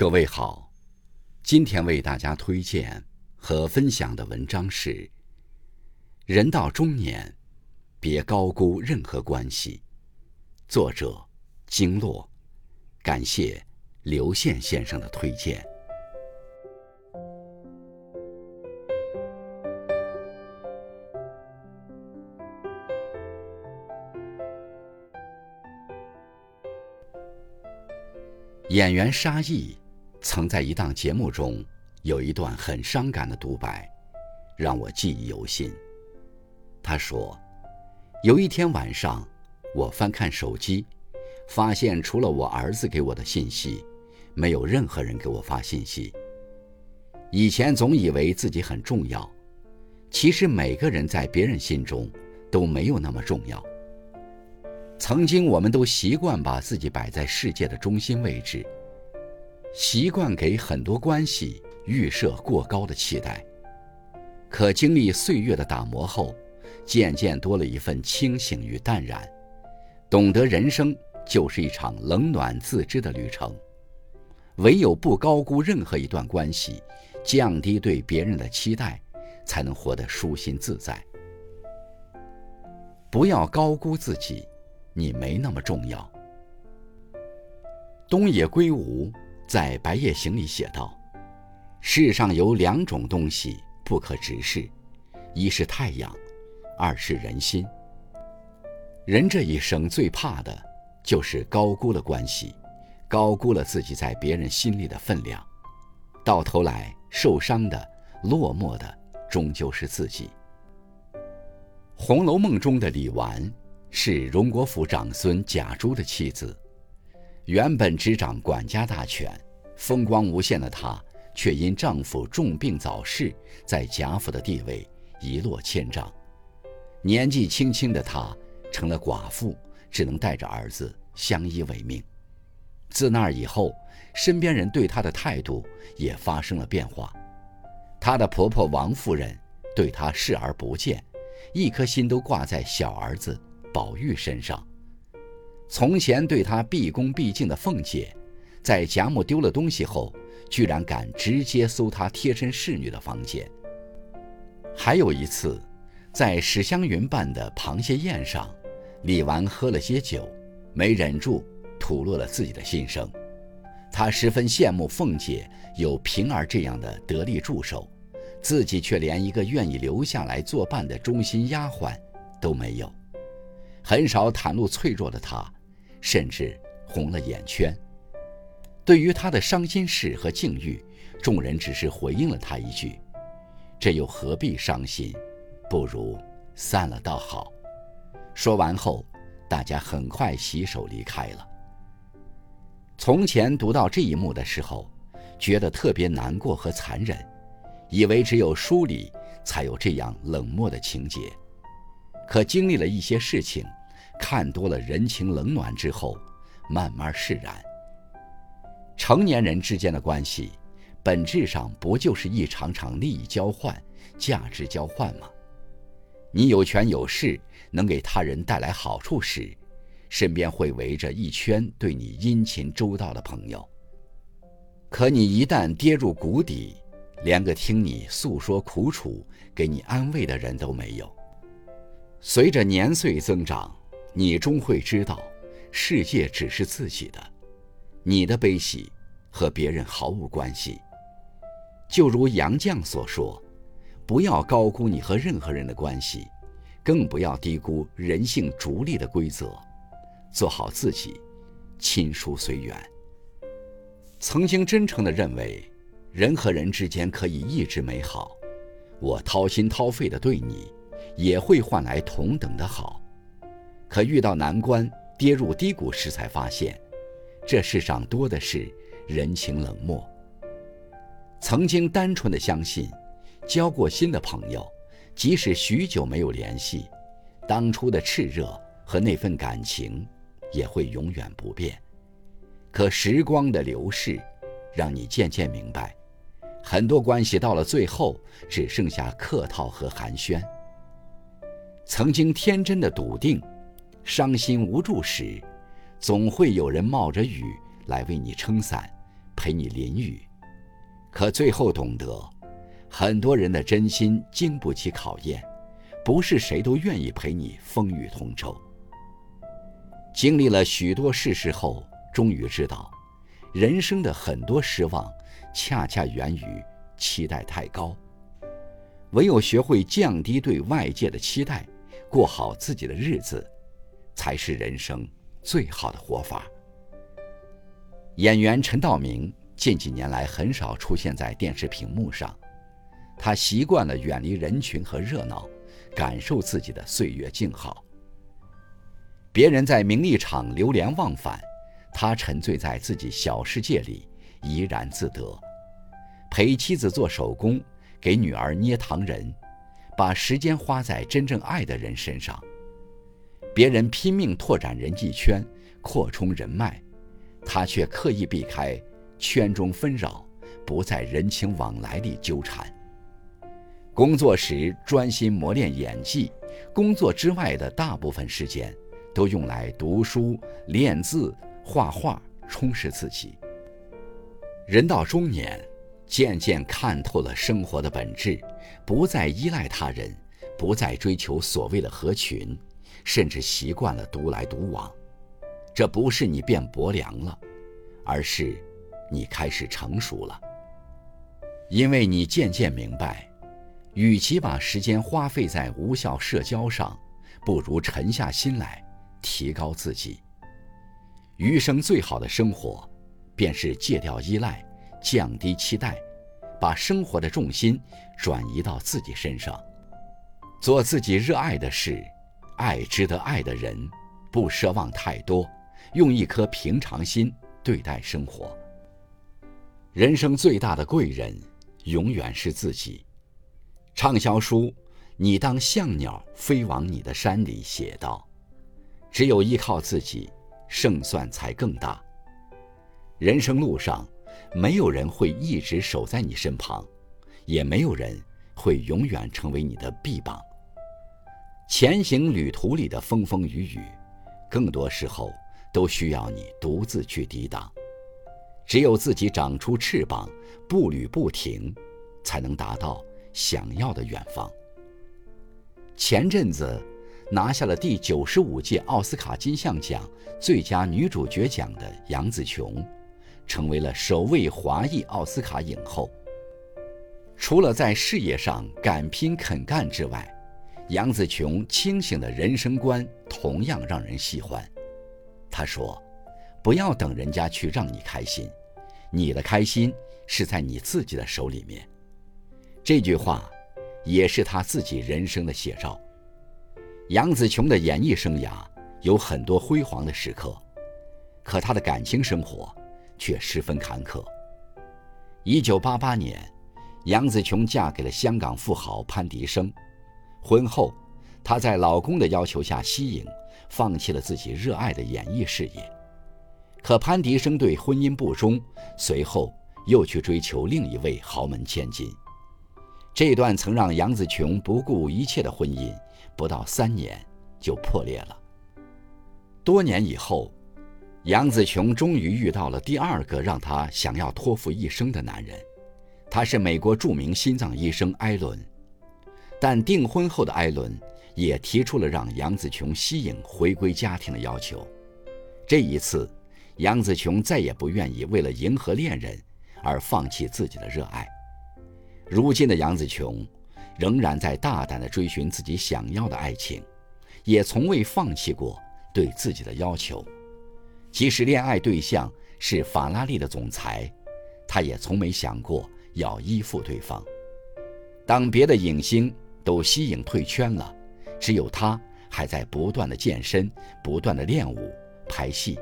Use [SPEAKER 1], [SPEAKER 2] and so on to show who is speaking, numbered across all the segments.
[SPEAKER 1] 各位好，今天为大家推荐和分享的文章是《人到中年，别高估任何关系》，作者经络，感谢刘宪先生的推荐。演员沙溢曾在一档节目中有一段很伤感的独白，让我记忆犹新。他说：“有一天晚上，我翻看手机，发现除了我儿子给我的信息，没有任何人给我发信息。以前总以为自己很重要，其实每个人在别人心中都没有那么重要。”曾经，我们都习惯把自己摆在世界的中心位置，习惯给很多关系预设过高的期待。可经历岁月的打磨后，渐渐多了一份清醒与淡然，懂得人生就是一场冷暖自知的旅程。唯有不高估任何一段关系，降低对别人的期待，才能活得舒心自在。不要高估自己。你没那么重要。东野圭吾在《白夜行》里写道：“世上有两种东西不可直视，一是太阳，二是人心。人这一生最怕的，就是高估了关系，高估了自己在别人心里的分量，到头来受伤的、落寞的，终究是自己。”《红楼梦》中的李纨。是荣国府长孙贾珠的妻子，原本执掌管家大权、风光无限的她，却因丈夫重病早逝，在贾府的地位一落千丈。年纪轻轻的她成了寡妇，只能带着儿子相依为命。自那以后，身边人对她的态度也发生了变化。她的婆婆王夫人对她视而不见，一颗心都挂在小儿子。宝玉身上，从前对他毕恭毕敬的凤姐，在贾母丢了东西后，居然敢直接搜她贴身侍女的房间。还有一次，在史湘云办的螃蟹宴上，李纨喝了些酒，没忍住吐露了自己的心声。她十分羡慕凤姐有平儿这样的得力助手，自己却连一个愿意留下来作伴的忠心丫鬟都没有。很少袒露脆弱的他，甚至红了眼圈。对于他的伤心事和境遇，众人只是回应了他一句：“这又何必伤心？不如散了倒好。”说完后，大家很快洗手离开了。从前读到这一幕的时候，觉得特别难过和残忍，以为只有书里才有这样冷漠的情节。可经历了一些事情。看多了人情冷暖之后，慢慢释然。成年人之间的关系，本质上不就是一场场利益交换、价值交换吗？你有权有势，能给他人带来好处时，身边会围着一圈对你殷勤周到的朋友。可你一旦跌入谷底，连个听你诉说苦楚、给你安慰的人都没有。随着年岁增长。你终会知道，世界只是自己的，你的悲喜和别人毫无关系。就如杨绛所说：“不要高估你和任何人的关系，更不要低估人性逐利的规则。做好自己，亲疏随缘。”曾经真诚地认为，人和人之间可以一直美好，我掏心掏肺地对你，也会换来同等的好。可遇到难关、跌入低谷时，才发现，这世上多的是人情冷漠。曾经单纯的相信，交过心的朋友，即使许久没有联系，当初的炽热和那份感情，也会永远不变。可时光的流逝，让你渐渐明白，很多关系到了最后，只剩下客套和寒暄。曾经天真的笃定。伤心无助时，总会有人冒着雨来为你撑伞，陪你淋雨，可最后懂得，很多人的真心经不起考验，不是谁都愿意陪你风雨同舟。经历了许多世事后，终于知道，人生的很多失望，恰恰源于期待太高。唯有学会降低对外界的期待，过好自己的日子，才是人生最好的活法。演员陈道明近几年来很少出现在电视屏幕上，他习惯了远离人群和热闹，感受自己的岁月静好。别人在名利场流连忘返，他沉醉在自己小世界里，怡然自得，陪妻子做手工。给女儿捏糖人，把时间花在真正爱的人身上。别人拼命拓展人际圈，扩充人脉，他却刻意避开圈中纷扰，不在人情往来里纠缠。工作时专心磨练演技，工作之外的大部分时间都用来读书、练字、画画，充实自己。人到中年。渐渐看透了生活的本质，不再依赖他人，不再追求所谓的合群，甚至习惯了独来独往。这不是你变薄凉了，而是你开始成熟了。因为你渐渐明白，与其把时间花费在无效社交上，不如沉下心来提高自己。余生最好的生活，便是戒掉依赖。降低期待，把生活的重心转移到自己身上，做自己热爱的事，爱值得爱的人，不奢望太多，用一颗平常心对待生活。人生最大的贵人，永远是自己。畅销书《你当像鸟飞往你的山》里写道：“只有依靠自己，胜算才更大。”人生路上。没有人会一直守在你身旁，也没有人会永远成为你的臂膀。前行旅途里的风风雨雨，更多时候都需要你独自去抵挡。只有自己长出翅膀，步履不停，才能达到想要的远方。前阵子拿下了第九十五届奥斯卡金像奖最佳女主角奖的杨紫琼。成为了首位华裔奥斯卡影后。除了在事业上敢拼肯干之外，杨紫琼清醒的人生观同样让人喜欢。她说：“不要等人家去让你开心，你的开心是在你自己的手里面。”这句话，也是她自己人生的写照。杨紫琼的演艺生涯有很多辉煌的时刻，可她的感情生活。却十分坎坷。一九八八年，杨紫琼嫁给了香港富豪潘迪生。婚后，她在老公的要求下息影，放弃了自己热爱的演艺事业。可潘迪生对婚姻不忠，随后又去追求另一位豪门千金。这段曾让杨紫琼不顾一切的婚姻，不到三年就破裂了。多年以后。杨紫琼终于遇到了第二个让她想要托付一生的男人，他是美国著名心脏医生艾伦。但订婚后的艾伦也提出了让杨紫琼息影回归家庭的要求。这一次，杨紫琼再也不愿意为了迎合恋人而放弃自己的热爱。如今的杨紫琼仍然在大胆地追寻自己想要的爱情，也从未放弃过对自己的要求。即使恋爱对象是法拉利的总裁，他也从没想过要依附对方。当别的影星都息影退圈了，只有他还在不断的健身、不断的练舞、拍戏。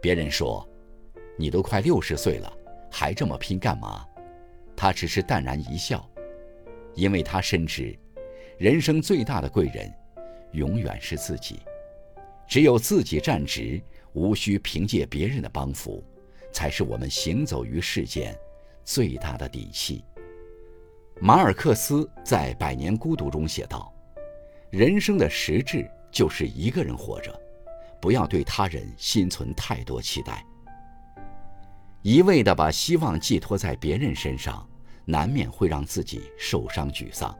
[SPEAKER 1] 别人说：“你都快六十岁了，还这么拼干嘛？”他只是淡然一笑，因为他深知，人生最大的贵人，永远是自己。只有自己站直。无需凭借别人的帮扶，才是我们行走于世间最大的底气。马尔克斯在《百年孤独》中写道：“人生的实质就是一个人活着，不要对他人心存太多期待。”一味地把希望寄托在别人身上，难免会让自己受伤沮丧。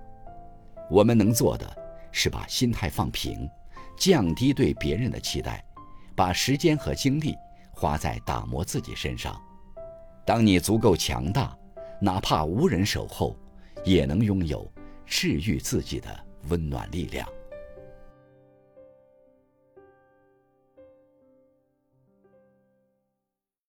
[SPEAKER 1] 我们能做的是把心态放平，降低对别人的期待，把时间和精力花在打磨自己身上。当你足够强大，哪怕无人守候，也能拥有治愈自己的温暖力量。